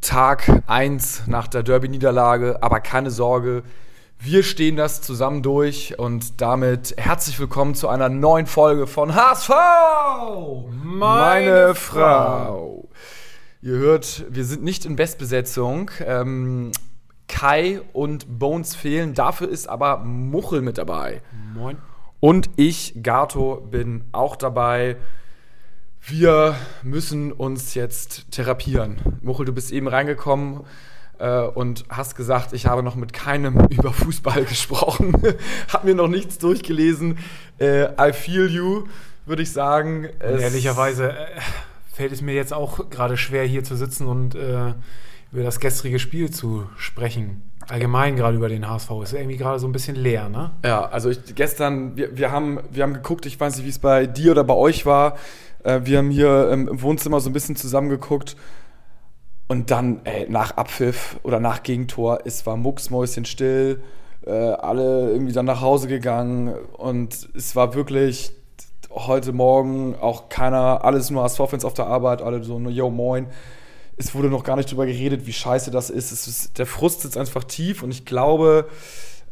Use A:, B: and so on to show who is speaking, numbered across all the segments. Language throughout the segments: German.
A: Tag 1 nach der Derby-Niederlage, aber keine Sorge, wir stehen das zusammen durch und damit herzlich willkommen zu einer neuen Folge von HSV! Meine, Frau. Ihr hört, wir sind nicht in Bestbesetzung. Ähm, Kai und Bones fehlen, dafür ist aber Muchel mit dabei.
B: Moin.
A: Und ich, Gato, bin auch dabei. Wir müssen uns jetzt therapieren. Muchel, du bist eben reingekommen äh, und hast gesagt, ich habe noch mit keinem über Fußball gesprochen. Hab mir noch nichts durchgelesen. Äh, I feel you, würde ich sagen.
B: Ehrlicherweise äh, fällt es mir jetzt auch gerade schwer, hier zu sitzen und äh, über das gestrige Spiel zu sprechen. Allgemein gerade über den HSV. Ist irgendwie gerade so ein bisschen leer, ne?
A: Ja, also ich, gestern, wir, wir, haben, wir haben geguckt, ich weiß nicht, wie es bei dir oder bei euch war. Äh, wir haben hier im Wohnzimmer so ein bisschen zusammengeguckt. Und dann, ey, nach Abpfiff oder nach Gegentor, es war mucksmäuschen still. Äh, alle irgendwie dann nach Hause gegangen. Und es war wirklich heute Morgen auch keiner, alles nur HSV-Fans auf der Arbeit, alle so, yo, moin es wurde noch gar nicht drüber geredet, wie scheiße das ist. ist der Frust sitzt einfach tief und ich glaube,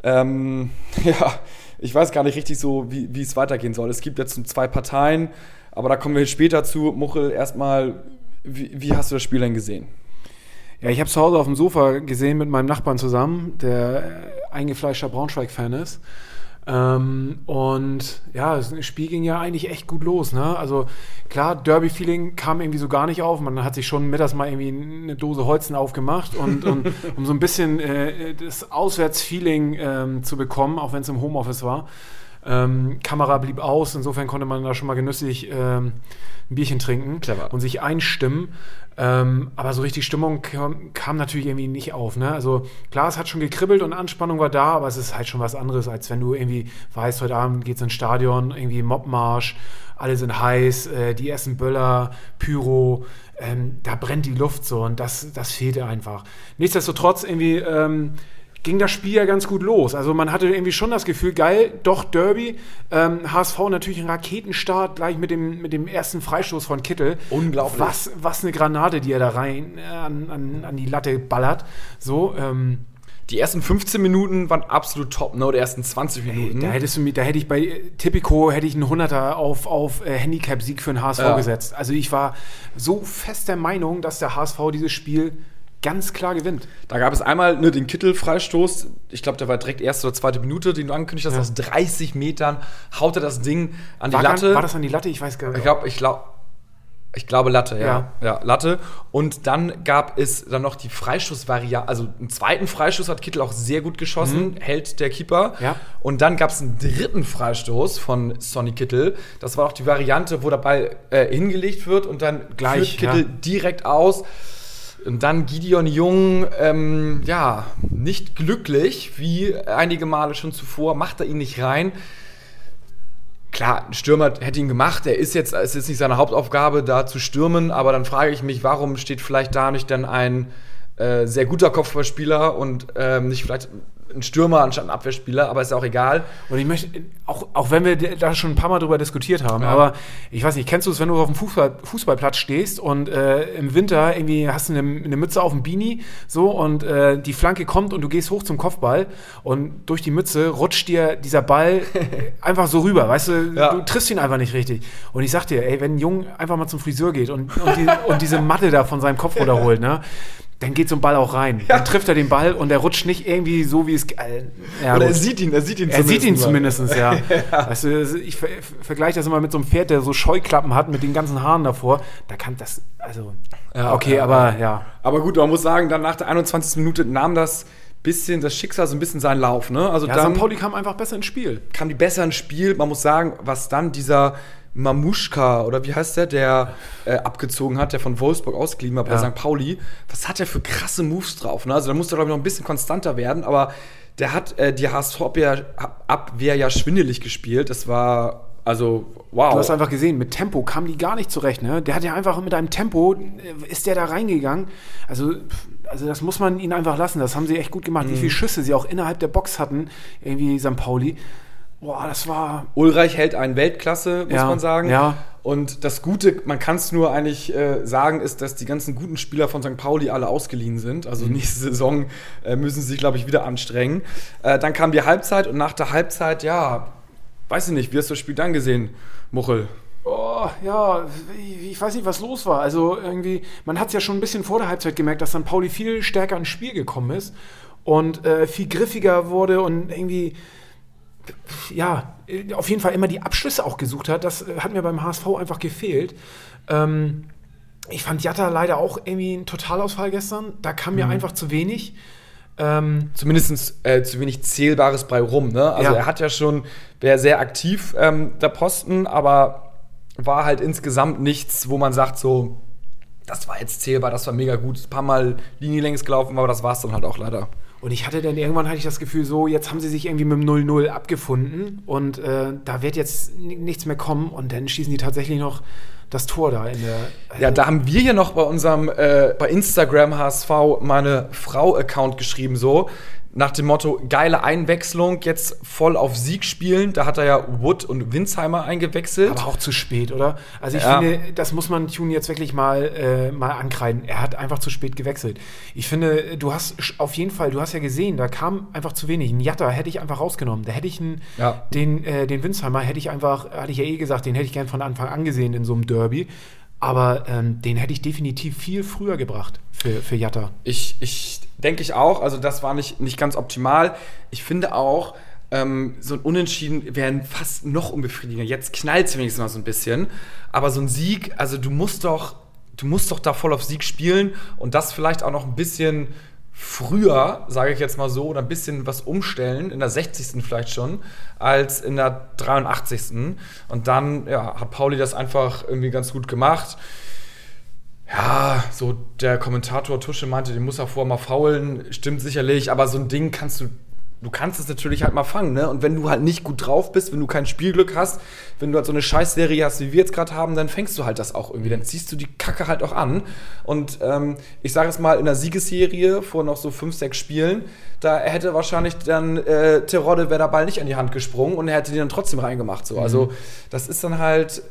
A: ähm, ja, ich weiß gar nicht richtig so, wie, wie es weitergehen soll. Es gibt jetzt zwei Parteien, aber da kommen wir später zu. Muchel, erstmal, wie, wie hast du das Spiel denn gesehen?
B: Ja, ich habe zu Hause auf dem Sofa gesehen mit meinem Nachbarn zusammen, der eingefleischter Braunschweig-Fan ist. Ähm, und ja, das Spiel ging ja eigentlich echt gut los. Ne? Also klar, Derby-Feeling kam irgendwie so gar nicht auf. Man hat sich schon mittags mal irgendwie eine Dose Holzen aufgemacht und, und um so ein bisschen äh, das Auswärtsfeeling ähm, zu bekommen, auch wenn es im Homeoffice war. Ähm, Kamera blieb aus, insofern konnte man da schon mal genüsslich ähm, ein Bierchen trinken
A: Clever.
B: und sich einstimmen. Ähm, aber so richtig Stimmung kam, kam, natürlich irgendwie nicht auf. Ne? Also klar, es hat schon gekribbelt und Anspannung war da, aber es ist halt schon was anderes, als wenn du irgendwie weißt, heute Abend geht es ins Stadion, irgendwie Mobmarsch, alle sind heiß, äh, die essen Böller, Pyro, ähm, da brennt die Luft so und das, das fehlte einfach. Nichtsdestotrotz irgendwie ähm, ging das Spiel ja ganz gut los. Also man hatte irgendwie schon das Gefühl, geil, doch Derby. Ähm, HSV natürlich ein Raketenstart gleich mit dem, mit dem ersten Freistoß von Kittel.
A: Unglaublich.
B: Was, was eine Granate, die er da rein äh, an, an, an die Latte ballert. So, ähm,
A: die ersten 15 Minuten waren absolut top, ne? Die ersten 20 Minuten.
B: Da hättest du mir, da hätte ich bei äh, Tipico hätte ich einen 100er auf, auf äh, Handicap-Sieg für den HSV ja. gesetzt. Also ich war so fest der Meinung, dass der HSV dieses Spiel ganz klar gewinnt.
A: Da gab es einmal ne, den Kittel-Freistoß. Ich glaube, der war direkt erste oder zweite Minute, den du angekündigt hast. Ja. Aus 30 Metern haut er das Ding an
B: war
A: die Latte. Kann,
B: war das an die Latte? Ich weiß gar nicht.
A: Ich glaube, ich glaube. Ich glaube Latte, ja. ja. ja. Latte. Und dann gab es dann noch die Freistoßvariante, also einen zweiten Freistoß hat Kittel auch sehr gut geschossen, mhm. hält der Keeper.
B: Ja.
A: Und dann gab es einen dritten Freistoß von Sonny Kittel. Das war auch die Variante, wo der Ball äh, hingelegt wird und dann
B: gleich
A: Kittel ja. direkt aus. Und dann Gideon Jung, ähm, ja, nicht glücklich, wie einige Male schon zuvor, macht er ihn nicht rein. Klar, ein Stürmer hätte ihn gemacht. Er ist jetzt, es ist nicht seine Hauptaufgabe, da zu stürmen, aber dann frage ich mich, warum steht vielleicht da nicht dann ein äh, sehr guter Kopfballspieler und ähm, nicht vielleicht ein Stürmer anstatt ein Abwehrspieler, aber ist auch egal.
B: Und ich möchte, auch, auch wenn wir da schon ein paar Mal drüber diskutiert haben, ja. aber ich weiß nicht, kennst du es, wenn du auf dem Fußball, Fußballplatz stehst und äh, im Winter irgendwie hast du eine, eine, Mütze auf dem Beanie so und äh, die Flanke kommt und du gehst hoch zum Kopfball und durch die Mütze rutscht dir dieser Ball einfach so rüber, weißt du, ja. du triffst ihn einfach nicht richtig. Und ich sag dir, ey, wenn ein Junge einfach mal zum Friseur geht und, und, die, und diese Matte da von seinem Kopf runterholt, ne, dann geht so ein Ball auch rein. Ja. Dann trifft er den Ball und er rutscht nicht irgendwie so, wie es. Äh,
A: ja, Oder er sieht ihn, er sieht ihn
B: Er sieht ihn zumindest, ja. ja. Weißt du, ich ver vergleiche das immer mit so einem Pferd, der so Scheuklappen hat mit den ganzen Haaren davor. Da kann das, also.
A: Ja, okay, aber ja. Aber gut, man muss sagen, dann nach der 21. Minute nahm das bisschen das Schicksal so ein bisschen seinen Lauf. Ne?
B: Also ja, dann St. Pauli kam einfach besser ins Spiel.
A: Kam die besser ins Spiel. Man muss sagen, was dann dieser Mamuschka oder wie heißt der, der äh, abgezogen hat, der von Wolfsburg ausgeliehen war bei ja. St. Pauli. Was hat der für krasse Moves drauf? Ne? Also da musste er, glaube ich, noch ein bisschen konstanter werden, aber der hat äh, die HSV-Abwehr ja schwindelig gespielt. Das war also, wow.
B: Du hast einfach gesehen, mit Tempo kam die gar nicht zurecht. Ne? Der hat ja einfach mit einem Tempo, äh, ist der da reingegangen. Also, also das muss man ihnen einfach lassen. Das haben sie echt gut gemacht. Mhm. Wie viele Schüsse sie auch innerhalb der Box hatten, irgendwie St. Pauli. boah, das war.
A: Ulreich hält einen Weltklasse, muss
B: Ja,
A: man sagen.
B: ja.
A: Und das Gute, man kann es nur eigentlich äh, sagen, ist, dass die ganzen guten Spieler von St. Pauli alle ausgeliehen sind. Also
B: Mhm.
A: nächste Saison äh, müssen sie sich, glaube ich, wieder anstrengen. Äh, dann kam die Halbzeit und nach der Halbzeit, ja, weiß ich nicht, wie hast du das Spiel dann gesehen, Muchel?
B: Oh, ja, ich, ich weiß nicht, was los war. Also irgendwie, man hat es ja schon ein bisschen vor der Halbzeit gemerkt, dass St. Pauli viel stärker ins Spiel gekommen ist und äh, viel griffiger wurde und irgendwie, ja, auf jeden Fall immer die Abschlüsse auch gesucht hat. Das äh, hat mir beim HSV einfach gefehlt. Ähm, ich fand Jatta leider auch irgendwie ein Totalausfall gestern. Da kam mir einfach zu wenig. Ähm,
A: Zumindest äh, zu wenig Zählbares bei rum. Ne? Also
B: Ja.
A: er hat ja schon, wäre sehr aktiv, ähm, der Posten, aber war halt insgesamt nichts, wo man sagt so, das war jetzt zählbar, das war mega gut. Ein paar Mal Linie längs gelaufen, aber das war es dann halt auch leider.
B: Und ich hatte dann irgendwann hatte ich das Gefühl, so, jetzt haben sie sich irgendwie mit dem 0-0 abgefunden und äh, da wird jetzt nichts mehr kommen und dann schießen die tatsächlich noch das Tor da in der.
A: Ja, da haben wir ja noch bei unserem, äh, bei Instagram HSV meine Frau-Account geschrieben, so nach dem Motto, geile Einwechslung, jetzt voll auf Sieg spielen. Da hat er ja Wood und Winsheimer eingewechselt.
B: aber auch zu spät, oder? Also ich
A: Ja.
B: finde, das muss man Tune jetzt wirklich mal, äh, mal ankreiden. Er hat einfach zu spät gewechselt. Ich finde, du hast auf jeden Fall, du hast ja gesehen, da kam einfach zu wenig. Ein Jatta hätte ich einfach rausgenommen. Da hätte ich einen,
A: Ja.
B: den, äh, den Winsheimer hätte ich einfach, hatte ich ja eh gesagt, den hätte ich gern von Anfang an gesehen in so einem Derby. Aber ähm, den hätte ich definitiv viel früher gebracht für, für Jatta.
A: Ich, ich denke ich auch, also das war nicht, nicht ganz optimal. Ich finde auch, ähm, so ein Unentschieden wäre fast noch unbefriedigender. Jetzt knallt es wenigstens mal so ein bisschen. Aber so ein Sieg, also du musst doch, du musst doch da voll auf Sieg spielen und das vielleicht auch noch ein bisschen früher, sage ich jetzt mal so, oder ein bisschen was umstellen, in der 60. vielleicht schon, als in der 83. Und dann ja, hat Pauli das einfach irgendwie ganz gut gemacht. Ja, so der Kommentator Tusche meinte, den muss er vorher mal faulen, stimmt sicherlich, aber so ein Ding kannst du, du kannst es natürlich halt mal fangen, ne? Und wenn du halt nicht gut drauf bist, wenn du kein Spielglück hast, wenn du halt so eine Scheißserie hast, wie wir jetzt gerade haben, dann fängst du halt das auch irgendwie, dann ziehst du die Kacke halt auch an. Und ähm, ich sage es mal, in der Siegesserie vor noch so fünf, sechs Spielen, da hätte wahrscheinlich dann äh, Terodde wäre der Ball nicht an die Hand gesprungen und er hätte die dann trotzdem reingemacht. So. Also das ist dann halt,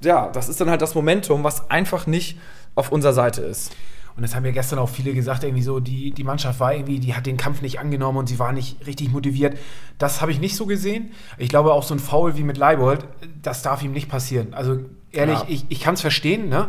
A: ja, das ist dann halt das Momentum, was einfach nicht auf unserer Seite ist.
B: Und das haben ja gestern auch viele gesagt, irgendwie so, die, die Mannschaft war irgendwie, die hat den Kampf nicht angenommen und sie war nicht richtig motiviert. Das habe ich nicht so gesehen. Ich glaube, auch so ein Foul wie mit Leibold, das darf ihm nicht passieren. Also ehrlich,
A: Ja.
B: ich, ich kann es verstehen, ne?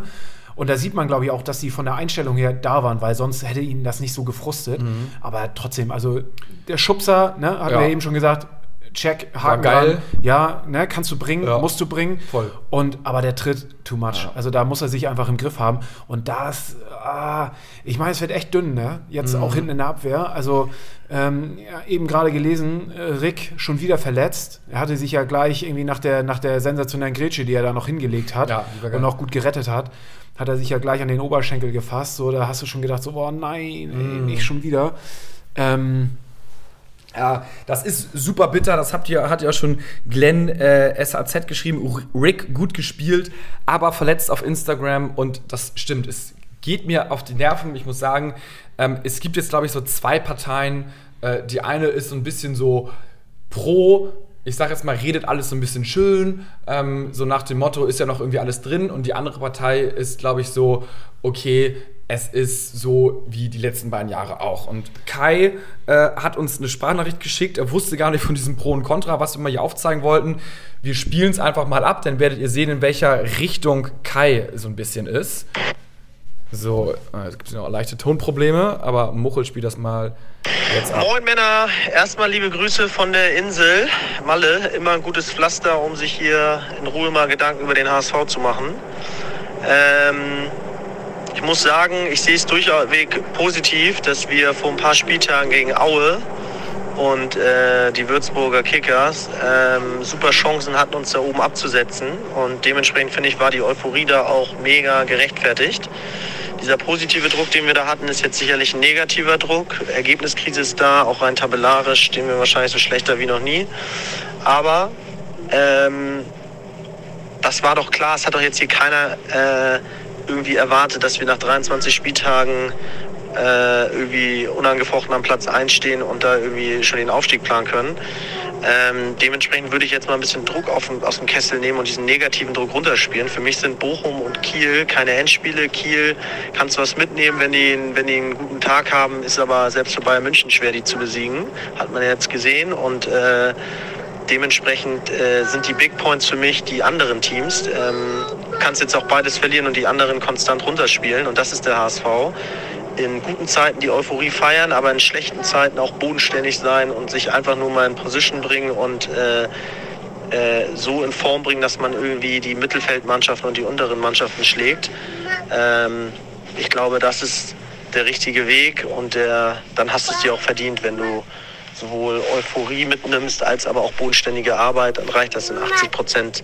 B: Und da sieht man, glaube ich, auch, dass sie von der Einstellung her da waren, weil sonst hätte ihnen das nicht so gefrustet. Aber trotzdem, also der Schubser, ne, hat
A: Ja.
B: wir eben schon gesagt, check, Haken
A: geil.
B: dran. Ja, ne, kannst du bringen,
A: Ja.
B: musst du bringen.
A: Voll.
B: Und, aber der tritt too much. Also da muss er sich einfach im Griff haben. Und das, ah, ich meine, es wird echt dünn, ne? Jetzt
A: Mhm.
B: auch hinten in der Abwehr. Also ähm, ja, eben gerade gelesen, äh, Rick schon wieder verletzt. Er hatte sich ja gleich irgendwie nach der, nach der sensationellen Grätsche, die er da noch hingelegt hat
A: Ja, war
B: und auch gut gerettet hat, hat er sich ja gleich an den Oberschenkel gefasst. So, da hast du schon gedacht, so, oh nein, ey,
A: Mhm.
B: nicht schon wieder. Ähm,
A: Ja, das ist super bitter. Das habt ihr, hat ja schon Glenn äh, SAZ geschrieben. Rick gut gespielt, aber verletzt auf Instagram. Und das stimmt. Es geht mir auf die Nerven. Ich muss sagen, ähm, es gibt jetzt, glaube ich, so zwei Parteien. Äh, die eine ist so ein bisschen so pro. Ich sage jetzt mal, redet alles so ein bisschen schön. Ähm, so nach dem Motto ist ja noch irgendwie alles drin. Und die andere Partei ist, glaube ich, so, okay, es ist so wie die letzten beiden Jahre auch. Und Kai äh, hat uns eine Sprachnachricht geschickt. Er wusste gar nicht von diesem Pro und Contra, was wir mal hier aufzeigen wollten. Wir spielen es einfach mal ab, dann werdet ihr sehen, in welcher Richtung Kai so ein bisschen ist. So, äh, es gibt noch leichte Tonprobleme, aber Muchel spielt das mal jetzt ab.
C: Moin Männer, erstmal liebe Grüße von der Insel Malle. Immer ein gutes Pflaster, um sich hier in Ruhe mal Gedanken über den HSV zu machen. Ähm, ich muss sagen, ich sehe es durchweg positiv, dass wir vor ein paar Spieltagen gegen Aue und äh, die Würzburger Kickers ähm, super Chancen hatten, uns da oben abzusetzen. Und dementsprechend finde ich, war die Euphorie da auch mega gerechtfertigt. Dieser positive Druck, den wir da hatten, ist jetzt sicherlich ein negativer Druck. Ergebniskrise ist da, auch rein tabellarisch stehen wir wahrscheinlich so schlechter wie noch nie. Aber ähm, das war doch klar, es hat doch jetzt hier keiner äh, irgendwie erwartet, dass wir nach 23 Spieltagen äh, irgendwie unangefochten am Platz 1 stehen und da irgendwie schon den Aufstieg planen können. Ähm, dementsprechend würde ich jetzt mal ein bisschen Druck auf, aus dem Kessel nehmen und diesen negativen Druck runterspielen. Für mich sind Bochum und Kiel keine Endspiele. Kiel kannst du was mitnehmen, wenn die, wenn die einen guten Tag haben, ist aber selbst für Bayern München schwer, die zu besiegen. Hat man jetzt gesehen und äh, dementsprechend äh, sind die Big Points für mich die anderen Teams. Ähm, kannst jetzt auch beides verlieren und die anderen konstant runterspielen und das ist der HSV in guten Zeiten die Euphorie feiern, aber in schlechten Zeiten auch bodenständig sein und sich einfach nur mal in Position bringen und äh, äh, so in Form bringen, dass man irgendwie die Mittelfeldmannschaften und die unteren Mannschaften schlägt. Ähm, ich glaube, das ist der richtige Weg und der, dann hast du es dir auch verdient, wenn du sowohl Euphorie mitnimmst als aber auch bodenständige Arbeit, dann reicht das in 80 Prozent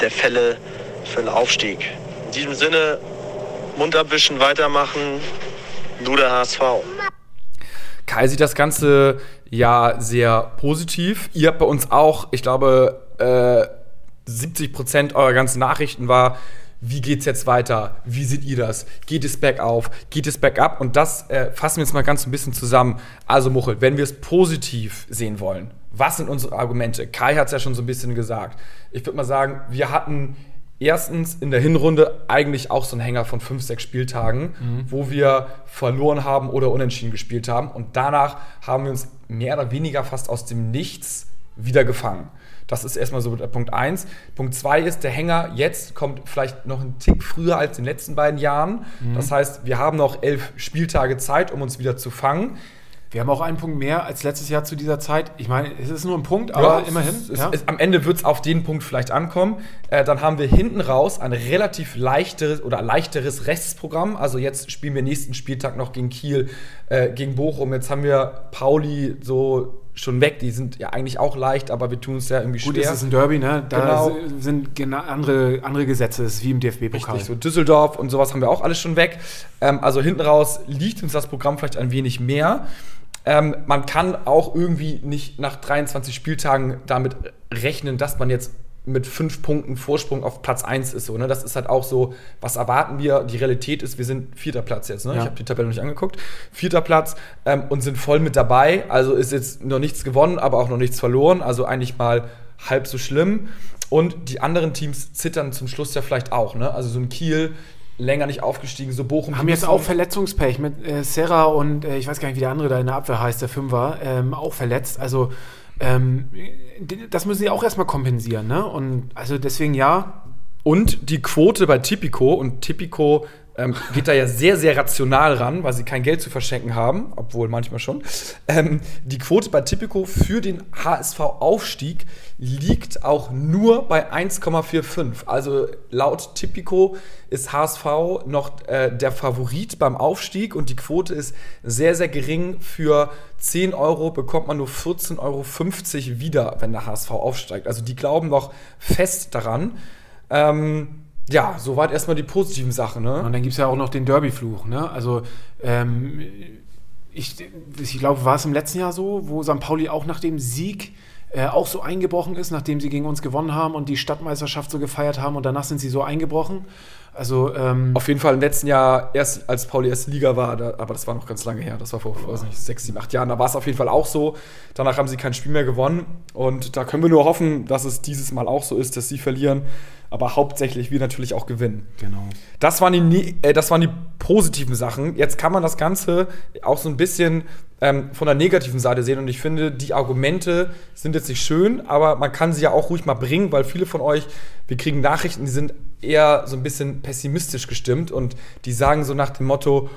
C: der Fälle für einen Aufstieg. In diesem Sinne, Mund abwischen, weitermachen, Du der HSV.
A: Kai sieht das Ganze ja sehr positiv. Ihr habt bei uns auch, ich glaube, äh, 70 Prozent eurer ganzen Nachrichten war, wie geht's jetzt weiter? Wie seht ihr das? Geht es bergauf? Geht es bergab? Und das äh, fassen wir jetzt mal ganz ein bisschen zusammen. Also, Muchel, wenn wir es positiv sehen wollen, was sind unsere Argumente? Kai hat es ja schon so ein bisschen gesagt. Ich würde mal sagen, wir hatten erstens in der Hinrunde eigentlich auch so ein Hänger von fünf, sechs Spieltagen, mhm. wo wir verloren haben oder unentschieden gespielt haben. Und danach haben wir uns mehr oder weniger fast aus dem Nichts wieder gefangen. Das ist erstmal so Punkt 1. Punkt 2 ist, der Hänger jetzt kommt vielleicht noch einen Tick früher als in den letzten beiden Jahren. Mhm. Das heißt, wir haben noch elf Spieltage Zeit, um uns wieder zu fangen.
B: Wir haben auch einen Punkt mehr als letztes Jahr zu dieser Zeit. Ich meine, es ist nur ein Punkt, aber ja, immerhin.
A: Es, ja. es, am Ende wird es auf den Punkt vielleicht ankommen. Äh, dann haben wir hinten raus ein relativ leichteres oder leichteres Rechtsprogramm. Also jetzt spielen wir nächsten Spieltag noch gegen Kiel, äh, gegen Bochum. Jetzt haben wir Pauli so schon weg. Die sind ja eigentlich auch leicht, aber wir tun es ja irgendwie
B: Gut,
A: schwer.
B: Gut, es ist ein Derby, ne? Da genau. sind andere, andere Gesetze, das ist wie im DFB-Pokal.
A: So Düsseldorf und sowas haben wir auch alles schon weg. Ähm, also hinten raus liegt uns das Programm vielleicht ein wenig mehr. Ähm, man kann auch irgendwie nicht nach 23 Spieltagen damit rechnen, dass man jetzt mit fünf Punkten Vorsprung auf Platz 1 ist. So, ne? Das ist halt auch so, was erwarten wir? Die Realität ist, wir sind vierter Platz jetzt. Ne? Ja. Ich habe die Tabelle noch nicht angeguckt. Vierter Platz ähm, und sind voll mit dabei. Also ist jetzt noch nichts gewonnen, aber auch noch nichts verloren. Also eigentlich mal halb so schlimm. Und die anderen Teams zittern zum Schluss ja vielleicht auch. Ne? Also so ein Kiel länger nicht aufgestiegen, so Bochum.
B: Haben jetzt auch Verletzungspech mit äh, Serra und äh, ich weiß gar nicht, wie der andere da in der Abwehr heißt, der Fünfer, ähm, auch verletzt. Also ähm, das müssen sie auch erstmal kompensieren. Ne? Und also deswegen ja.
A: Und die Quote bei Tipico und Tipico ähm, geht da ja sehr, sehr rational ran, weil sie kein Geld zu verschenken haben, obwohl manchmal schon. Ähm, die Quote bei Tipico für den HSV-Aufstieg liegt auch nur bei 1,45. Also laut Tipico ist HSV noch äh, der Favorit beim Aufstieg und die Quote ist sehr, sehr gering. Für 10 Euro bekommt man nur 14,50 Euro wieder, wenn der HSV aufsteigt. Also die glauben noch fest daran. Ähm, ja, soweit erstmal die positiven Sachen. Ne?
B: Und dann gibt es ja auch noch den Derby-Fluch. Ne? Also, ähm, ich, ich glaube, war es im letzten Jahr so, wo St. Pauli auch nach dem Sieg äh, auch so eingebrochen ist, nachdem sie gegen uns gewonnen haben und die Stadtmeisterschaft so gefeiert haben und danach sind sie so eingebrochen. Also ähm,
A: auf jeden Fall im letzten Jahr erst als Pauli erste Liga war, da, aber das war noch ganz lange her. Das war vor, weiß nicht, sechs, sieben, acht Jahren. Da war es auf jeden Fall auch so. Danach haben sie kein Spiel mehr gewonnen und da können wir nur hoffen, dass es dieses Mal auch so ist, dass sie verlieren aber hauptsächlich wir natürlich auch gewinnen.
B: Genau.
A: Das waren die, äh, das waren die positiven Sachen. Jetzt kann man das Ganze auch so ein bisschen ähm, von der negativen Seite sehen und ich finde, die Argumente sind jetzt nicht schön, aber man kann sie ja auch ruhig mal bringen, weil viele von euch, wir kriegen Nachrichten, die sind eher so ein bisschen pessimistisch gestimmt und die sagen so nach dem Motto,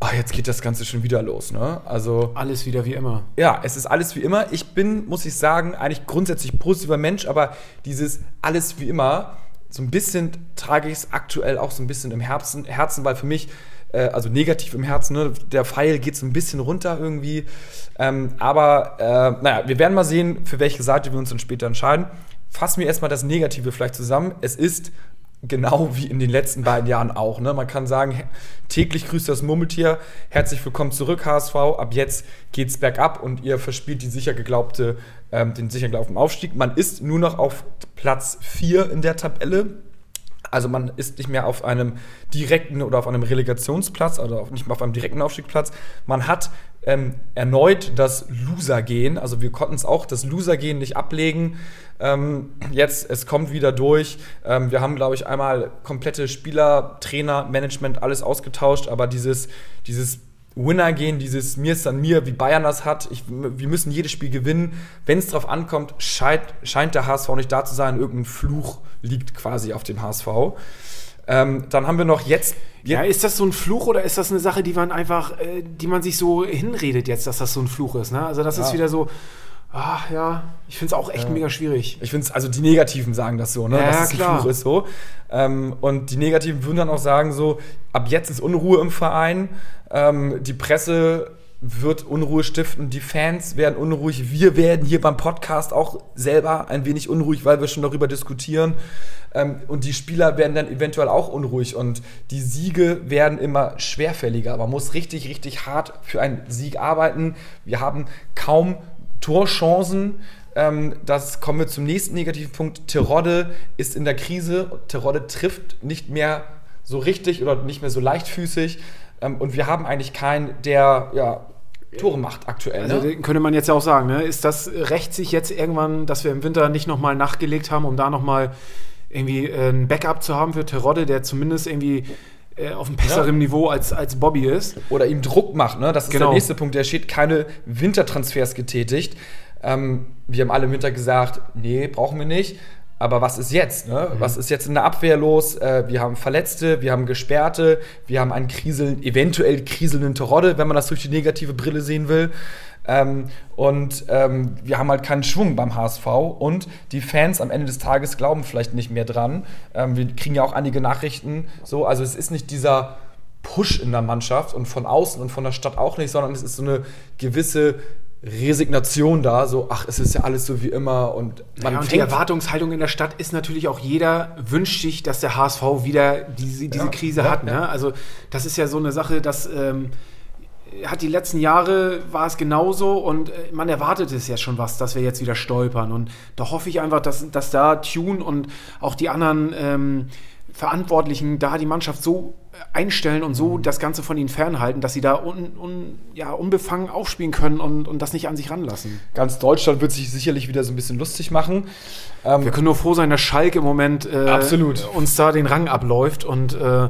A: ach, jetzt geht das Ganze schon wieder los. Ne? Also
B: alles wieder wie immer.
A: Ja, es ist alles wie immer. Ich bin, muss ich sagen, eigentlich grundsätzlich positiver Mensch, aber dieses alles wie immer so ein bisschen trage ich es aktuell auch so ein bisschen im Herzen, Herzen weil für mich, äh, also negativ im Herzen, ne, der Pfeil geht so ein bisschen runter irgendwie. Ähm, aber äh, naja, wir werden mal sehen, für welche Seite wir uns dann später entscheiden. Fassen wir erstmal das Negative vielleicht zusammen. Es ist genau wie in den letzten beiden Jahren auch. Ne? Man kann sagen, täglich grüßt das Murmeltier, herzlich willkommen zurück HSV, ab jetzt geht's bergab und ihr verspielt die sicher geglaubte, ähm, den sicher geglaubten Aufstieg. Man ist nur noch auf Platz 4 in der Tabelle. Also man ist nicht mehr auf einem direkten oder auf einem Relegationsplatz oder auf, nicht mehr auf einem direkten Aufstiegsplatz. Man hat ähm, erneut das Loser-Gehen. Also wir konnten es auch das Loser-Gehen nicht ablegen. Ähm, jetzt, es kommt wieder durch. Ähm, wir haben, glaube ich, einmal komplette Spieler, Trainer, Management, alles ausgetauscht, aber dieses, dieses Winner gehen, dieses Mir ist an mir, wie Bayern das hat. Ich, wir müssen jedes Spiel gewinnen. Wenn es darauf ankommt, scheint, scheint der HSV nicht da zu sein. Irgendein Fluch liegt quasi auf dem HSV. Ähm, dann haben wir noch jetzt.
B: Ja, ist das so ein Fluch oder ist das eine Sache, die man einfach, äh, die man sich so hinredet jetzt, dass das so ein Fluch ist? Ne? Also das ja. ist wieder so, ach ja, ich finde es auch echt ja. mega schwierig.
A: Ich finde es, also die Negativen sagen das so, ne?
B: Ja,
A: dass
B: es ein Fluch
A: ist so. Ähm, und die Negativen würden dann auch sagen so, ab jetzt ist Unruhe im Verein. Ähm, die Presse wird Unruhe stiften, die Fans werden unruhig, wir werden hier beim Podcast auch selber ein wenig unruhig, weil wir schon darüber diskutieren. Ähm, und die Spieler werden dann eventuell auch unruhig und die Siege werden immer schwerfälliger. Man muss richtig, richtig hart für einen Sieg arbeiten. Wir haben kaum Torchancen. Ähm, das kommen wir zum nächsten negativen Punkt. Terodde ist in der Krise. Terodde trifft nicht mehr so richtig oder nicht mehr so leichtfüßig. Ähm, und wir haben eigentlich keinen, der ja, Tore macht aktuell.
B: Also
A: ne?
B: könnte man jetzt ja auch sagen, ne? ist das rächt sich jetzt irgendwann, dass wir im Winter nicht nochmal nachgelegt haben, um da nochmal irgendwie äh, ein Backup zu haben für Terodde, der zumindest irgendwie auf einem besseren ja. Niveau als, als Bobby ist.
A: Oder ihm Druck macht, ne? Das ist genau. der nächste Punkt. Der steht keine Wintertransfers getätigt. Ähm, wir haben alle im Winter gesagt, nee, brauchen wir nicht. Aber was ist jetzt? Ne? Mhm. Was ist jetzt in der Abwehr los? Äh, wir haben Verletzte, wir haben Gesperrte, wir haben einen kriseln, eventuell kriselnden Terodde, wenn man das durch die negative Brille sehen will. Ähm, und ähm, wir haben halt keinen Schwung beim HSV und die Fans am Ende des Tages glauben vielleicht nicht mehr dran. Ähm, wir kriegen ja auch einige Nachrichten so, also es ist nicht dieser Push in der Mannschaft und von außen und von der Stadt auch nicht, sondern es ist so eine gewisse Resignation da, so, ach, es ist ja alles so wie immer und
B: man ja, und die Erwartungshaltung in der Stadt ist natürlich auch jeder wünscht sich, dass der HSV wieder diese, diese ja, Krise ja, hat. Ne? Also das ist ja so eine Sache, dass ähm, hat die letzten Jahre war es genauso und äh, man erwartet es ja schon was, dass wir jetzt wieder stolpern und da hoffe ich einfach, dass, dass da Tune und auch die anderen ähm, Verantwortlichen da die Mannschaft so einstellen und so mhm. das Ganze von ihnen fernhalten, dass sie da un, un, ja, unbefangen aufspielen können und, und das nicht an sich ranlassen.
A: Ganz Deutschland wird sich sicherlich wieder so ein bisschen lustig machen.
B: Ähm, Wir können nur froh sein, dass Schalke im Moment
A: äh, absolut.
B: uns da den Rang abläuft und äh,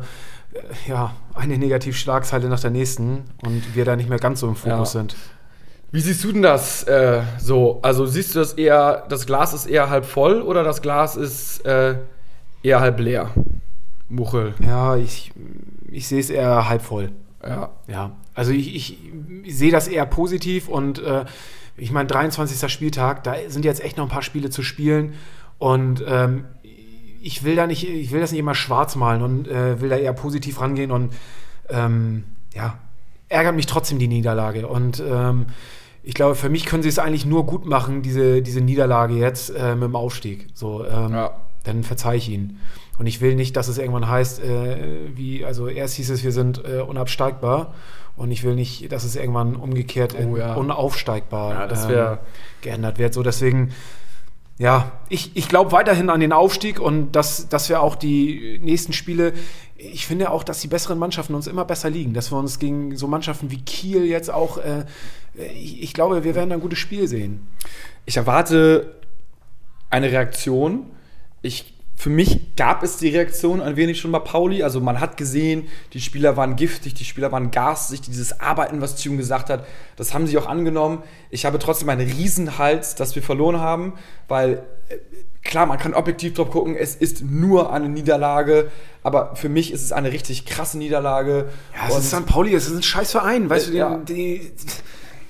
B: ja, eine Negativschlagzeile nach der nächsten und wir da nicht mehr ganz so im Fokus ja. sind.
A: Wie siehst du denn das äh, so? Also siehst du das eher, das Glas ist eher halb voll oder das Glas ist äh, eher halb leer?
B: Muchel. Ja, ich, ich sehe es eher halb voll.
A: Ja.
B: Ja. Also ich, ich, ich sehe das eher positiv und äh, ich meine, 23. Spieltag, da sind jetzt echt noch ein paar Spiele zu spielen und ähm, ich will da nicht, ich will das nicht immer schwarz malen und äh, will da eher positiv rangehen und ähm, ja, ärgert mich trotzdem die Niederlage. Und ähm, ich glaube, für mich können sie es eigentlich nur gut machen, diese, diese Niederlage jetzt äh, mit dem Aufstieg. So, ähm, ja. dann verzeih ich ihnen. Und ich will nicht, dass es irgendwann heißt, äh, wie, also erst hieß es, wir sind äh, unabsteigbar. Und ich will nicht, dass es irgendwann umgekehrt oh, ja. unaufsteigbar
A: ja, das ähm,
B: geändert wird. So deswegen ja, ich, ich glaube weiterhin an den Aufstieg und dass, dass wir auch die nächsten Spiele, ich finde auch, dass die besseren Mannschaften uns immer besser liegen, dass wir uns gegen so Mannschaften wie Kiel jetzt auch, äh, ich, ich glaube, wir werden ein gutes Spiel sehen.
A: Ich erwarte eine Reaktion. Ich für mich gab es die Reaktion ein wenig schon bei Pauli. Also man hat gesehen, die Spieler waren giftig, die Spieler waren garstig, dieses Arbeiten, was Tune gesagt hat, das haben sie auch angenommen. Ich habe trotzdem einen Riesenhals, dass wir verloren haben, weil äh, klar, man kann objektiv drauf gucken, es ist nur eine Niederlage, aber für mich ist es eine richtig krasse Niederlage.
B: Ja, es ist St. Pauli, es ist ein scheiß Verein, weißt äh, du, den, ja. die,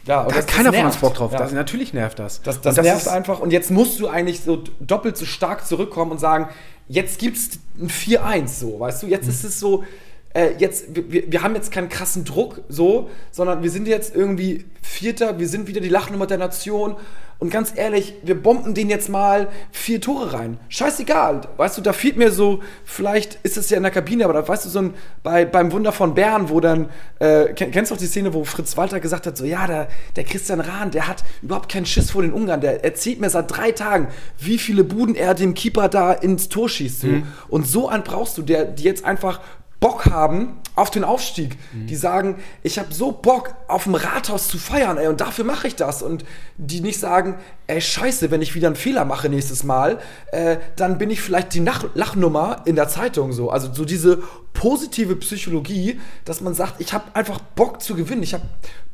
B: ja, und da hat keiner von uns Bock drauf. Ja. Das, natürlich nervt das.
A: Das, das, das nervt einfach. Und jetzt musst du eigentlich so doppelt so stark zurückkommen und sagen, jetzt gibt es ein 4-1 so, weißt du? Jetzt mhm. ist es so, äh, jetzt, wir, wir haben jetzt keinen krassen Druck so, sondern wir sind jetzt irgendwie Vierter, wir sind wieder die Lachnummer der Nation und ganz ehrlich, wir bomben den jetzt mal vier Tore rein. Scheißegal. Weißt du, da fehlt mir so, vielleicht ist es ja in der Kabine, aber da weißt du, so ein, bei, beim Wunder von Bern, wo dann, äh, kennst du auch die Szene, wo Fritz Walter gesagt hat, so, ja, der, der Christian Rahn, der hat überhaupt keinen Schiss vor den Ungarn. Der erzählt mir seit drei Tagen, wie viele Buden er dem Keeper da ins Tor schießt. So. Mhm. Und so einen brauchst du, der die jetzt einfach Bock haben auf den Aufstieg. Mhm. Die sagen, ich habe so Bock auf dem Rathaus zu feiern, ey, und dafür mache ich das. Und die nicht sagen, ey, scheiße, wenn ich wieder einen Fehler mache nächstes Mal, äh, dann bin ich vielleicht die Nach Lachnummer in der Zeitung so. Also so diese positive Psychologie, dass man sagt, ich habe einfach Bock zu gewinnen. Ich habe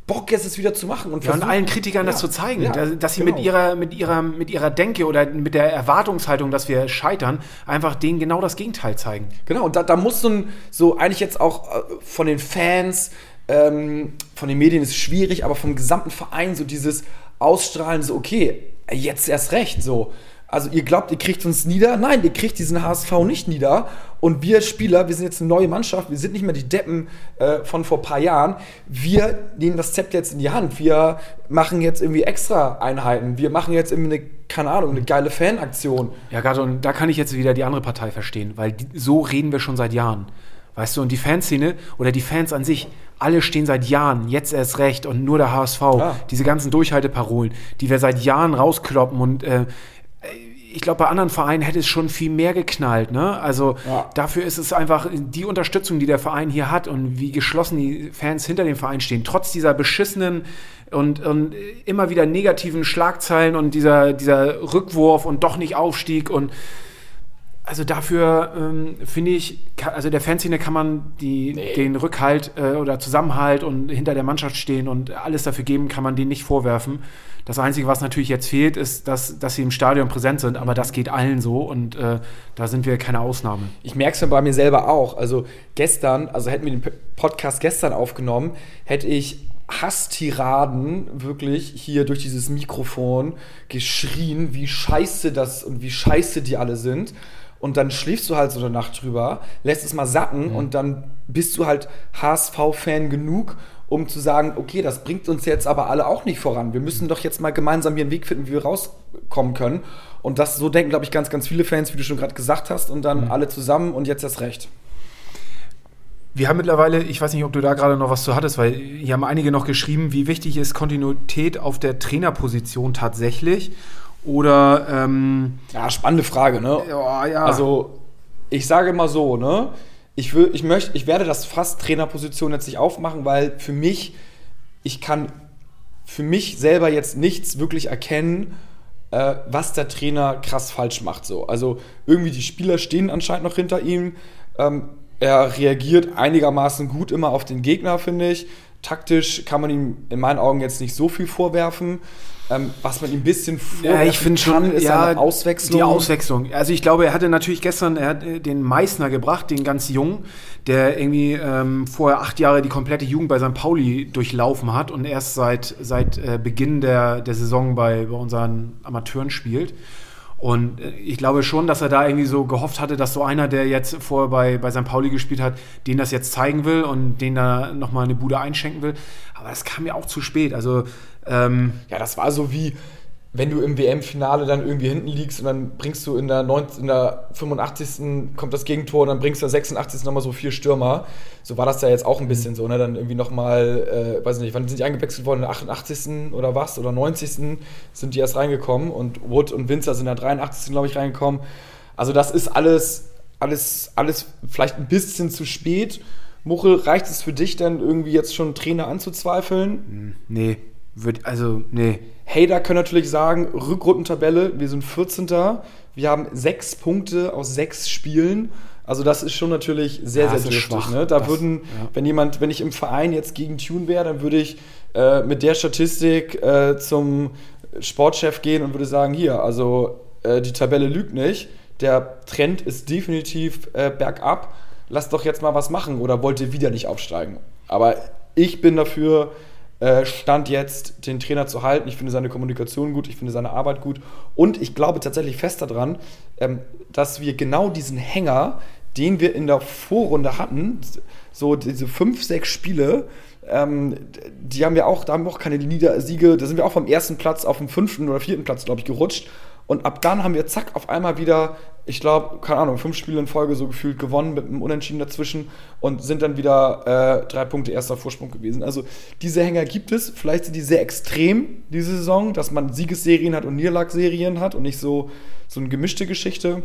A: Bock jetzt es wieder zu machen
B: und, ja, und allen Kritikern ja, das zu zeigen, ja, dass, sie genau. mit ihrer mit ihrer mit ihrer Denke oder mit der Erwartungshaltung, dass wir scheitern, einfach denen genau das Gegenteil zeigen.
A: Genau und da, da muss so, so eigentlich jetzt auch äh, von den Fans, ähm, von den Medien ist es schwierig, aber vom gesamten Verein so dieses Ausstrahlen, so okay, jetzt erst recht, so also ihr glaubt, ihr kriegt uns nieder? Nein, ihr kriegt diesen HSV nicht nieder. Und wir Spieler, wir sind jetzt eine neue Mannschaft, wir sind nicht mehr die Deppen äh, von vor ein paar Jahren. Wir nehmen das Zepter jetzt in die Hand. Wir machen jetzt irgendwie extra Einheiten. Wir machen jetzt irgendwie eine, keine Ahnung, eine geile Fanaktion.
B: Ja, gerade und da kann ich jetzt wieder die andere Partei verstehen, weil die, so reden wir schon seit Jahren. Weißt du, und die Fanszene oder die Fans an sich, alle stehen seit Jahren, jetzt erst recht und nur der HSV. Ja. Diese ganzen Durchhalteparolen, die wir seit Jahren rauskloppen und äh, ich glaube, bei anderen Vereinen hätte es schon viel mehr geknallt. Ne? Also ja. dafür ist es einfach die Unterstützung, die der Verein hier hat und wie geschlossen die Fans hinter dem Verein stehen, trotz dieser beschissenen und, und immer wieder negativen Schlagzeilen und dieser, dieser Rückwurf und doch nicht Aufstieg und also dafür ähm, finde ich, also der Fanszene kann man die, nee. den Rückhalt äh, oder Zusammenhalt und hinter der Mannschaft stehen und alles dafür geben, kann man denen nicht vorwerfen. Das Einzige, was natürlich jetzt fehlt, ist, dass, dass sie im Stadion präsent sind, aber das geht allen so und äh, da sind wir keine Ausnahme.
A: Ich merke es ja bei mir selber auch. Also gestern, also hätten wir den Podcast gestern aufgenommen, hätte ich Hasstiraden wirklich hier durch dieses Mikrofon geschrien, wie scheiße das und wie scheiße die alle sind und dann schläfst du halt so eine Nacht drüber, lässt es mal sacken mhm. und dann bist du halt HSV-Fan genug, um zu sagen, okay, das bringt uns jetzt aber alle auch nicht voran. Wir müssen doch jetzt mal gemeinsam hier einen Weg finden, wie wir rauskommen können. Und das so denken, glaube ich, ganz, ganz viele Fans, wie du schon gerade gesagt hast, und dann mhm. alle zusammen und jetzt erst recht.
B: Wir haben mittlerweile, ich weiß nicht, ob du da gerade noch was zu hattest, weil hier haben einige noch geschrieben, wie wichtig ist Kontinuität auf der Trainerposition tatsächlich. Oder ähm,
A: ja, spannende Frage, ne?
B: Ja, ja.
A: Also ich sage mal so, ne? Ich will, ich möchte, ich werde das fast Trainerposition jetzt nicht aufmachen, weil für mich, ich kann für mich selber jetzt nichts wirklich erkennen, äh, was der Trainer krass falsch macht. So. Also irgendwie die Spieler stehen anscheinend noch hinter ihm. Ähm, er reagiert einigermaßen gut immer auf den Gegner, finde ich. Taktisch kann man ihm in meinen Augen jetzt nicht so viel vorwerfen. Ähm, was man ihm ein bisschen
B: ja, ich finde schon,
A: ist ja, eine Auswechslung.
B: Die Auswechslung. Also ich glaube, er hatte natürlich gestern er hat äh, den Meißner gebracht, den ganz jungen, der irgendwie ähm, vorher acht Jahre die komplette Jugend bei St. Pauli durchlaufen hat und erst seit, seit äh, Beginn der, der Saison bei, bei unseren Amateuren spielt. Und äh, ich glaube schon, dass er da irgendwie so gehofft hatte, dass so einer, der jetzt vorher bei, bei St. Pauli gespielt hat, den das jetzt zeigen will und den da nochmal eine Bude einschenken will. Aber das kam ja auch zu spät. Also
A: ähm, ja, das war so wie, wenn du im WM-Finale dann irgendwie hinten liegst und dann bringst du in der, 90, in der 85. kommt das Gegentor und dann bringst du in der 86. nochmal so vier Stürmer. So war das ja jetzt auch ein bisschen so, ne? Dann irgendwie nochmal, äh, weiß nicht, wann sind die eingewechselt worden? In der 88. oder was? Oder 90. sind die erst reingekommen und Wood und Winzer sind in der 83. glaube ich reingekommen. Also das ist alles, alles, alles vielleicht ein bisschen zu spät. Muchel, reicht es für dich dann irgendwie jetzt schon Trainer anzuzweifeln?
B: Hm, nee, wird, also, nee.
A: Hater können natürlich sagen, Rückrundentabelle, wir sind 14. Wir haben sechs Punkte aus sechs Spielen. Also das ist schon natürlich sehr, ja, sehr dürftig. Ne? Da das, würden, ja. wenn jemand, wenn ich im Verein jetzt gegen Tune wäre, dann würde ich äh, mit der Statistik äh, zum Sportchef gehen und würde sagen, hier, also äh, die Tabelle lügt nicht, der Trend ist definitiv äh, bergab, lasst doch jetzt mal was machen oder wollt ihr wieder nicht aufsteigen? Aber ich bin dafür, Stand jetzt, den Trainer zu halten. Ich finde seine Kommunikation gut, ich finde seine Arbeit gut. Und ich glaube tatsächlich fest daran, ähm, dass wir genau diesen Hänger, den wir in der Vorrunde hatten, so diese fünf, sechs Spiele, Ähm, die haben ja auch, da haben wir auch keine Nieder Siege, da sind wir auch vom ersten Platz auf den fünften oder vierten Platz, glaube ich, gerutscht. Und ab dann haben wir zack auf einmal wieder, ich glaube, keine Ahnung, fünf Spiele in Folge so gefühlt gewonnen mit einem Unentschieden dazwischen und sind dann wieder äh, drei Punkte erster Vorsprung gewesen. Also diese Hänger gibt es. Vielleicht sind die sehr extrem diese Saison, dass man Siegesserien hat und Niederlagsserien hat und nicht so, so eine gemischte Geschichte.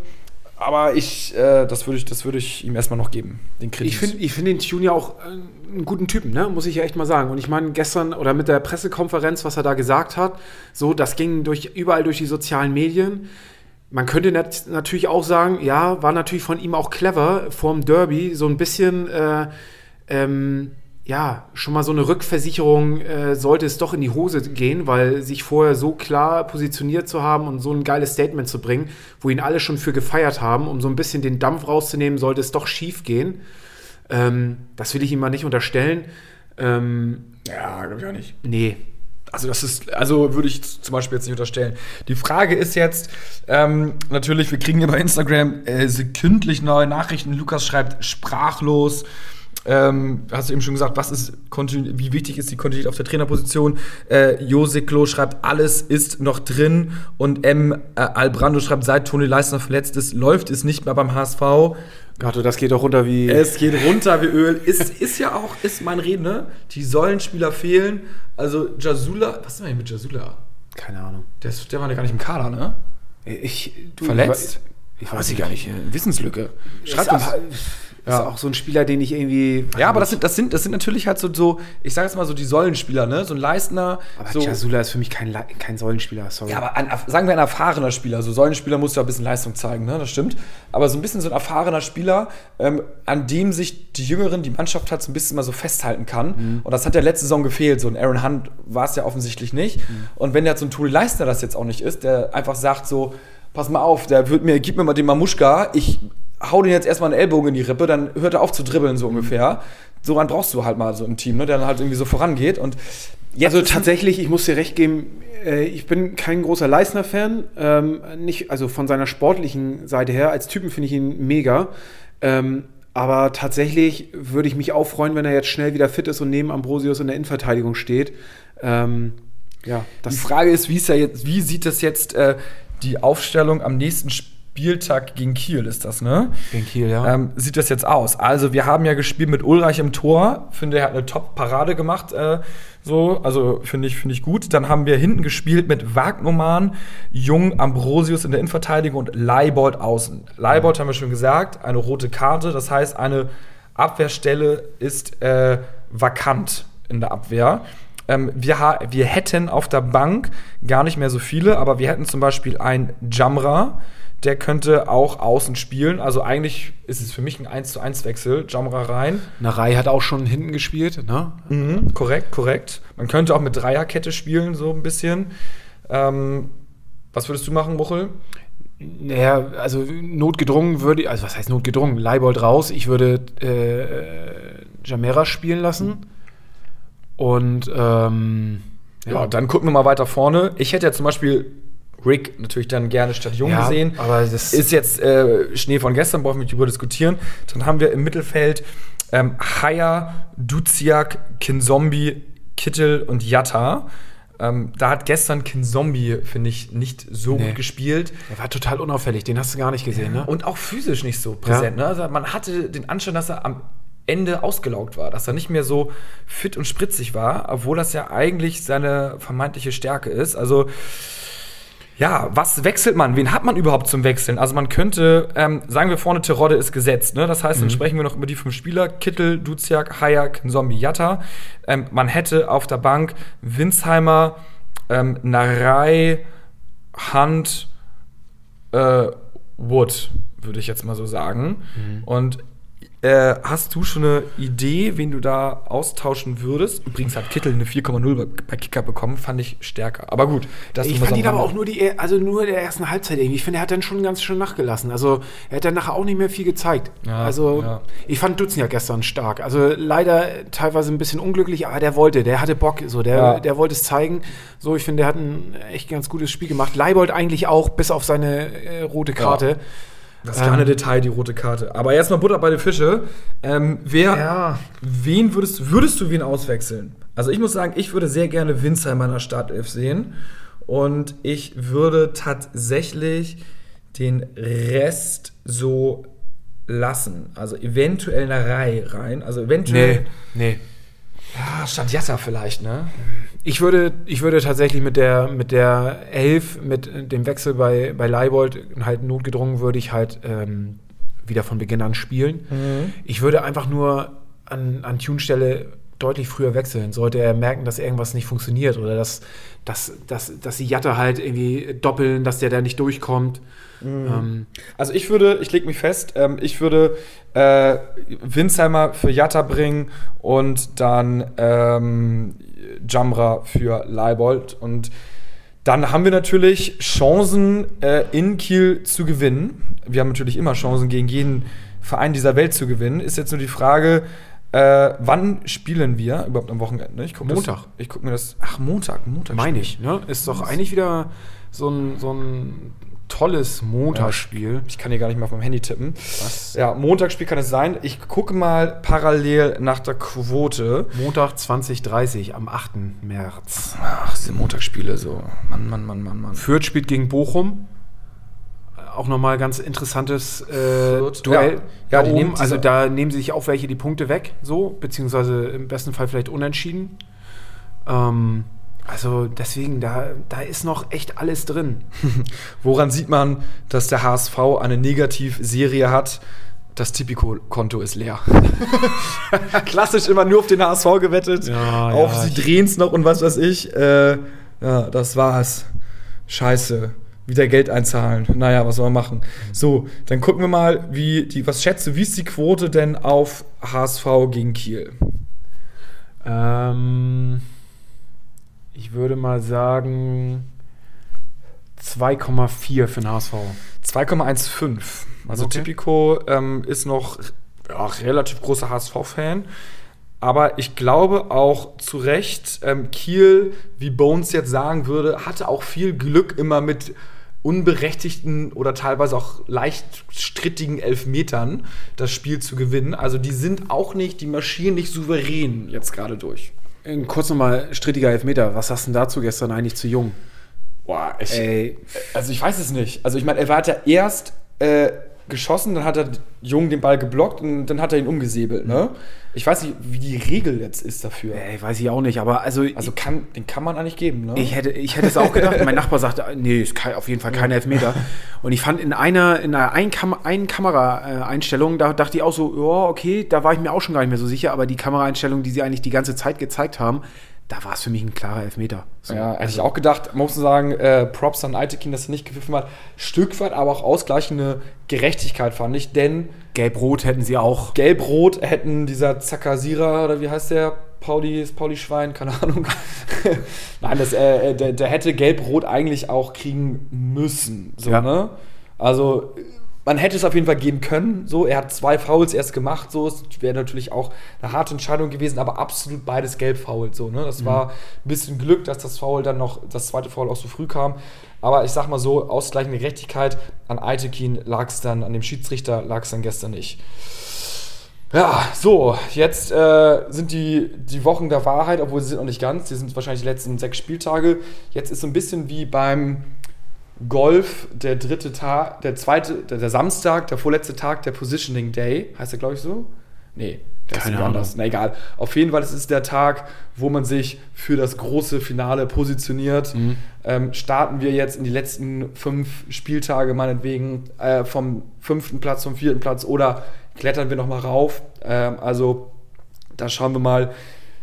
A: Aber ich, äh, das würde ich, das würde ich ihm erstmal noch geben, den Kredit.
B: Ich finde ich find den Tune ja auch äh, einen guten Typen, ne? muss ich ja echt mal sagen. Und ich meine, gestern oder mit der Pressekonferenz, was er da gesagt hat, so, das ging durch, überall durch die sozialen Medien. Man könnte nat natürlich auch sagen, ja, war natürlich von ihm auch clever, vorm Derby so ein bisschen äh, ähm, ja, schon mal so eine Rückversicherung äh, sollte es doch in die Hose gehen, weil sich vorher so klar positioniert zu haben und so ein geiles Statement zu bringen, wo ihn alle schon für gefeiert haben, um so ein bisschen den Dampf rauszunehmen, sollte es doch schief gehen. Ähm, das will ich ihm mal nicht unterstellen. Ähm,
A: ja, glaube ich auch nicht.
B: Nee.
A: Also das ist, also würde ich zum Beispiel jetzt nicht unterstellen. Die Frage ist jetzt, ähm, natürlich, wir kriegen hier bei Instagram äh, sekündlich neue Nachrichten. Lukas schreibt sprachlos. Ähm, hast du eben schon gesagt, was ist wie wichtig ist die Kontinuität auf der Trainerposition? Äh, Josiklo schreibt, alles ist noch drin und M. Äh, Albrando schreibt, seit Toni Leisner verletzt ist, läuft es nicht mehr beim HSV.
B: Gato, das geht doch runter wie.
A: Es geht runter wie Öl. Ist, ist ja auch, ist mein Reden, ne? Die Säulenspieler fehlen. Also Jasula, was ist denn mit Jasula?
B: Keine Ahnung.
A: Der, ist, der war ja gar nicht im Kader, ne?
B: Ich,
A: du, Verletzt?
B: Ich, ich weiß, ich gar nicht.
A: Wissenslücke.
B: Schreibt uns. Ja. Ist auch so ein Spieler, den ich irgendwie.
A: Ja, aber das sind, das, sind, das sind natürlich halt so, so ich sage jetzt mal so die Säulenspieler, ne? So ein Leistner.
B: Aber
A: so.
B: Chasula ist für mich kein, kein Säulenspieler, sorry.
A: Ja, aber ein, sagen wir ein erfahrener Spieler. So Säulenspieler muss ja ein bisschen Leistung zeigen, ne? Das stimmt. Aber so ein bisschen so ein erfahrener Spieler, ähm, an dem sich die Jüngeren, die Mannschaft halt so ein bisschen mal so festhalten kann. Mhm. Und das hat ja letzte Saison gefehlt. So ein Aaron Hunt war es ja offensichtlich nicht. Mhm. Und wenn jetzt so ein Tuli Leistner das jetzt auch nicht ist, der einfach sagt so, pass mal auf, der wird mir, gib mir mal den Mamuschka, ich hau den jetzt erstmal einen Ellbogen in die Rippe, dann hört er auf zu dribbeln, so ungefähr. So einen brauchst du halt mal so im Team, ne, der dann halt irgendwie so vorangeht. Und
B: also tatsächlich, ich muss dir recht geben, äh, ich bin kein großer Leisner-Fan. Ähm, nicht, also von seiner sportlichen Seite her. Als Typen finde ich ihn mega. Ähm, aber tatsächlich würde ich mich auch freuen, wenn er jetzt schnell wieder fit ist und neben Ambrosius in der Innenverteidigung steht. Ähm,
A: ja, die Frage ist, wie, ist jetzt, wie sieht das jetzt äh, die Aufstellung am nächsten Spiel Spieltag gegen Kiel ist das, ne?
B: Gegen Kiel, ja.
A: Ähm, sieht das jetzt aus? Also, wir haben ja gespielt mit Ulreich im Tor. Finde, er hat eine Top-Parade gemacht. Äh, so, also finde ich, finde ich gut. Dann haben wir hinten gespielt mit Wagnumann, Jung, Ambrosius in der Innenverteidigung und Leibold außen. Leibold haben wir schon gesagt, eine rote Karte. Das heißt, eine Abwehrstelle ist äh, vakant in der Abwehr. Ähm, wir, wir hätten auf der Bank gar nicht mehr so viele, aber wir hätten zum Beispiel ein Jamra der könnte auch außen spielen. Also eigentlich ist es für mich ein 1 zu 1 Wechsel. Jamra rein.
B: Narei hat auch schon hinten gespielt, ne?
A: Mhm, korrekt, korrekt. Man könnte auch mit Dreierkette spielen, so ein bisschen. Ähm, was würdest du machen, Muchel?
B: Naja, also notgedrungen würde ich, also was heißt notgedrungen? Leibold raus. Ich würde äh, Jamera spielen lassen. Und ähm,
A: ja. ja, dann gucken wir mal weiter vorne. Ich hätte ja zum Beispiel Rick natürlich dann gerne statt Jung ja, gesehen.
B: Aber das
A: ist jetzt äh, Schnee von gestern, brauchen wir nicht darüber diskutieren. Dann haben wir im Mittelfeld ähm, Haya, Duziak, Kinzombie, Kittel und Yatta. Ähm, da hat gestern Kinzombie, finde ich, nicht so nee. gut gespielt.
B: Er war total unauffällig, den hast du gar nicht gesehen, ja. ne?
A: Und auch physisch nicht so präsent. Ja. Ne? Also man hatte den Anschein, dass er am Ende ausgelaugt war, dass er nicht mehr so fit und spritzig war, obwohl das ja eigentlich seine vermeintliche Stärke ist. Also ja, was wechselt man? Wen hat man überhaupt zum Wechseln? Also man könnte, ähm, sagen wir vorne, Terodde ist gesetzt. Ne? Das heißt, mhm. dann sprechen wir noch über die fünf Spieler. Kittel, Duziak, Hayak, Zombie, Yatta. Ähm, man hätte auf der Bank Winsheimer, ähm, Narei, Hunt, äh, Wood, würde ich jetzt mal so sagen. Mhm. Und äh, hast du schon eine Idee, wen du da austauschen würdest? Übrigens hat Kittel eine 4,0 bei Kicker bekommen, fand ich stärker. Aber gut,
B: das Ich fand ihn aber auch nur die, also nur der ersten Halbzeit irgendwie. Ich finde, er hat dann schon ganz schön nachgelassen. Also er hat dann nachher auch nicht mehr viel gezeigt. Ja, also ja. ich fand Dutzen ja gestern stark. Also leider teilweise ein bisschen unglücklich, aber der wollte, der hatte Bock, so der, ja. der wollte es zeigen. So, ich finde, der hat ein echt ganz gutes Spiel gemacht. Leibold eigentlich auch, bis auf seine äh, rote Karte.
A: Das kleine
B: Ähm.
A: Detail, die rote Karte. Aber erstmal Butter bei den Fische. Ähm, wer,
B: Ja.
A: wen würdest, würdest du wen auswechseln? Also ich muss sagen, ich würde sehr gerne Winzheimer in der Startelf sehen. Und ich würde tatsächlich den Rest so lassen. Also eventuell in der Reihe rein. Also eventuell.
B: Nee, nee.
A: Ja, statt Jatta vielleicht, ne?
B: Ich würde, ich würde tatsächlich mit der, mit der Elf, mit dem Wechsel bei, bei Leibold, halt notgedrungen, würde ich halt ähm, wieder von Beginn an spielen. Ich würde einfach nur an, an Tune-Stelle deutlich früher wechseln. Sollte er merken, dass irgendwas nicht funktioniert oder dass, dass, dass, dass die Jatte halt irgendwie doppeln, dass der da nicht durchkommt. Ähm,
A: Also ich würde, ich lege mich fest, ähm, ich würde äh, Winsheimer für Jatta bringen und dann ähm, Jamra für Leibold. Und dann haben wir natürlich Chancen, äh, in Kiel zu gewinnen. Wir haben natürlich immer Chancen, gegen jeden Verein dieser Welt zu gewinnen. Ist jetzt nur die Frage, äh, wann spielen wir überhaupt am Wochenende? Ich guck
B: Montag.
A: Das, ich gucke mir das. Ach, Montag, Montag.
B: meine ich, ne? Ist doch eigentlich wieder so ein, so ein tolles Montagsspiel.
A: Ich kann hier gar nicht mal auf meinem Handy tippen.
B: Was?
A: Ja, Montagsspiel kann es sein. Ich gucke mal parallel nach der Quote.
B: Montag 2030 am 8. März.
A: Ach, diese Montagsspiele so. Mann, Mann, Mann, Mann, Mann.
B: Fürth spielt gegen Bochum. Auch nochmal ganz interessantes äh, Duell.
A: ja.
B: Da
A: Ja, die nehmen
B: also da nehmen sie sich auch welche die Punkte weg, so, beziehungsweise im besten Fall vielleicht unentschieden. Ähm, also deswegen, da, da ist noch echt alles drin.
A: Woran sieht man, dass der HSV eine Negativserie hat? Das Tipico-Konto ist leer. Klassisch immer nur auf den HSV gewettet.
B: Ja,
A: auf
B: ja,
A: sie drehen es noch und was weiß ich. Äh, ja, das war's. Scheiße. Wieder Geld einzahlen. Naja, was soll man machen? So, dann gucken wir mal, wie die, was schätzt du, wie ist die Quote denn auf HSV gegen Kiel?
B: Ähm, ich würde mal sagen 2,4 für den HSV.
A: 2,15. Also
B: Okay.
A: Tipico ähm, ist noch ja, relativ großer HSV-Fan. Aber ich glaube auch zu Recht, ähm, Kiel, wie Bones jetzt sagen würde, hatte auch viel Glück immer mit unberechtigten oder teilweise auch leicht strittigen Elfmetern das Spiel zu gewinnen. Also die sind auch nicht, die marschieren nicht souverän jetzt gerade durch.
B: Kurz nochmal strittiger Elfmeter. Was hast du denn dazu gestern eigentlich zu jung?
A: Boah, ich,
B: Ey,
A: Also ich weiß es nicht. Also ich meine, er hat ja erst äh, geschossen, dann hat er Jung den Ball geblockt und dann hat er ihn umgesäbelt, ne? Ich weiß nicht, wie die Regel jetzt ist dafür.
B: ey, weiß ich auch nicht, aber also,
A: Also kann, den kann man eigentlich geben, ne?
B: Ich hätte, ich hätte es auch gedacht. mein Nachbar sagte, nee, ist kein, auf jeden Fall kein Elfmeter. Und ich fand in einer, in einer Einkam Ein-Kamera-Einstellung, da dachte ich auch so, ja, okay, da war ich mir auch schon gar nicht mehr so sicher, aber die Kameraeinstellung, die sie eigentlich die ganze Zeit gezeigt haben, da war es für mich ein klarer Elfmeter. So,
A: ja, hätte ich auch gedacht, muss man sagen, äh, Props an Aitekin, dass er nicht gepfiffen hat. Stück weit aber auch ausgleichende Gerechtigkeit, fand ich, denn
B: Gelb-Rot hätten sie auch.
A: Gelb-Rot hätten dieser Zakasira, oder wie heißt der? Pauli, ist Pauli Schwein, keine Ahnung. Nein, das, äh, der, der hätte Gelb-Rot eigentlich auch kriegen müssen. So,
B: Ja.
A: ne? Also, man hätte es auf jeden Fall geben können. So, er hat zwei Fouls erst gemacht. So, es wäre natürlich auch eine harte Entscheidung gewesen, aber absolut beides Gelb-Foul. So, ne? Das war ein bisschen Glück, dass das Foul dann noch, das zweite Foul auch so früh kam. Aber ich sag mal so, ausgleichende Gerechtigkeit an Aitekin lag es dann, an dem Schiedsrichter lag es dann gestern nicht. Ja, so, jetzt äh, sind die, die Wochen der Wahrheit, obwohl sie sind noch nicht ganz, die sind wahrscheinlich die letzten sechs Spieltage. Jetzt ist so ein bisschen wie beim Golf der dritte Tag, der zweite, der, der Samstag, der vorletzte Tag der Positioning Day. Heißt der, glaube ich, so? Nee, der
B: Keine
A: ist anders. Na egal. Auf jeden Fall, es ist der Tag, wo man sich für das große Finale positioniert. Ähm, starten wir jetzt in die letzten fünf Spieltage, meinetwegen, äh, vom fünften Platz zum vierten Platz oder klettern wir nochmal rauf. Ähm, also, da schauen wir mal,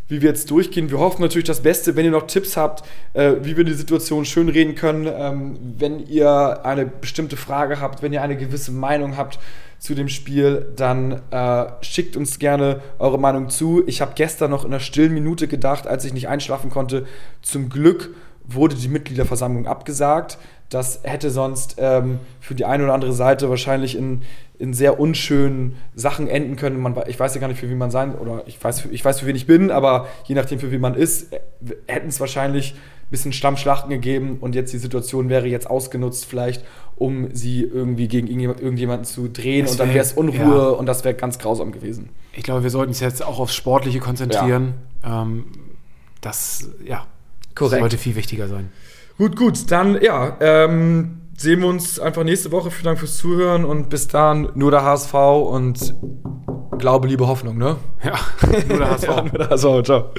A: wie wir jetzt durchgehen. Wir hoffen natürlich das Beste. Wenn ihr noch Tipps habt, äh, wie wir die Situation schön reden können, ähm, wenn ihr eine bestimmte Frage habt, wenn ihr eine gewisse Meinung habt zu dem Spiel, dann äh, schickt uns gerne eure Meinung zu. Ich habe gestern noch in einer stillen Minute gedacht, als ich nicht einschlafen konnte, zum Glück wurde die Mitgliederversammlung abgesagt. Das hätte sonst ähm, für die eine oder andere Seite wahrscheinlich in, in sehr unschönen Sachen enden können. Man, ich weiß ja gar nicht, für wen man sein oder ich weiß, ich weiß, für wen ich bin, aber je nachdem, für wen man ist, äh, hätten es wahrscheinlich bisschen Stammschlachten gegeben und jetzt die Situation wäre jetzt ausgenutzt vielleicht, um sie irgendwie gegen irgendjemanden zu drehen
B: Das
A: und dann
B: wär-
A: wäre es Unruhe
B: ja.
A: und das wäre ganz grausam gewesen.
B: Ich glaube, wir sollten uns jetzt auch aufs Sportliche konzentrieren. Ähm, das, ja,
A: Korrekt.
B: sollte viel wichtiger sein.
A: Gut, gut, dann ja, ähm, sehen wir uns einfach nächste Woche. Vielen Dank fürs Zuhören und bis dann nur der HSV und Glaube, Liebe, Hoffnung, ne?
B: Ja, nur der HSV.
A: Ja, nur der HSV, ciao.